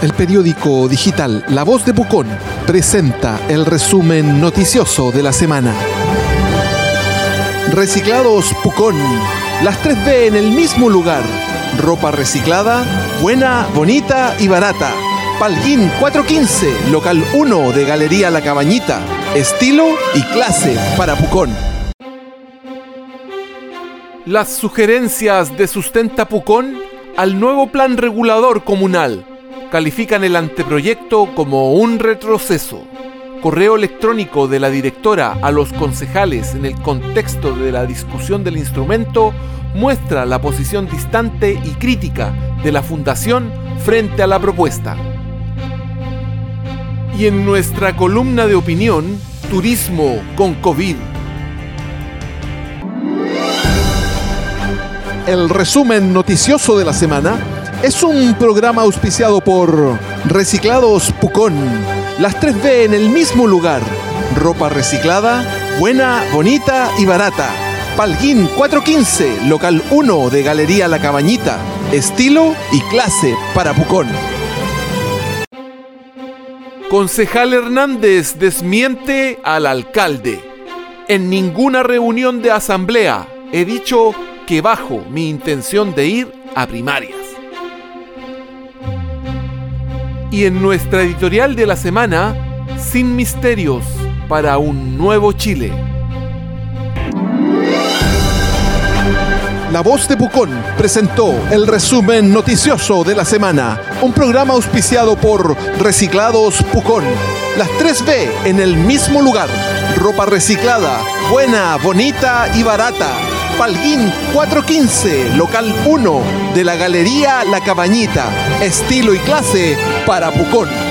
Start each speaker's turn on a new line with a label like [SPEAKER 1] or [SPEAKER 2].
[SPEAKER 1] El periódico digital La Voz de Pucón presenta el resumen noticioso de la semana. Reciclados Pucón. Las 3B en el mismo lugar. Ropa reciclada, buena, bonita y barata. Palguín 415, local 1 de Galería La Cabañita. Estilo y clase para Pucón. Las sugerencias de Sustenta Pucón al nuevo plan regulador comunal califican el anteproyecto como un retroceso. Correo electrónico de la directora a los concejales en el contexto de la discusión del instrumento muestra la posición distante y crítica de la Fundación frente a la propuesta. Y en nuestra columna de opinión, Turismo con COVID el resumen noticioso de la semana es un programa auspiciado por Reciclados Pucón. Las 3B en el mismo lugar. Ropa reciclada, buena, bonita y barata. Palguín 415, local 1 de Galería La Cabañita. Estilo y clase para Pucón. Concejal Hernández desmiente al alcalde. En ninguna reunión de asamblea he dicho que bajo mi intención de ir a primarias. Y en nuestra editorial de la semana, Sin Misterios para un Nuevo Chile. La Voz de Pucón presentó el resumen noticioso de la semana, un programa auspiciado por Reciclados Pucón. Las 3B en el mismo lugar. Ropa reciclada, buena, bonita y barata Palguín 415, local 1 de la Galería La Cabañita. Estilo y clase para Pucón.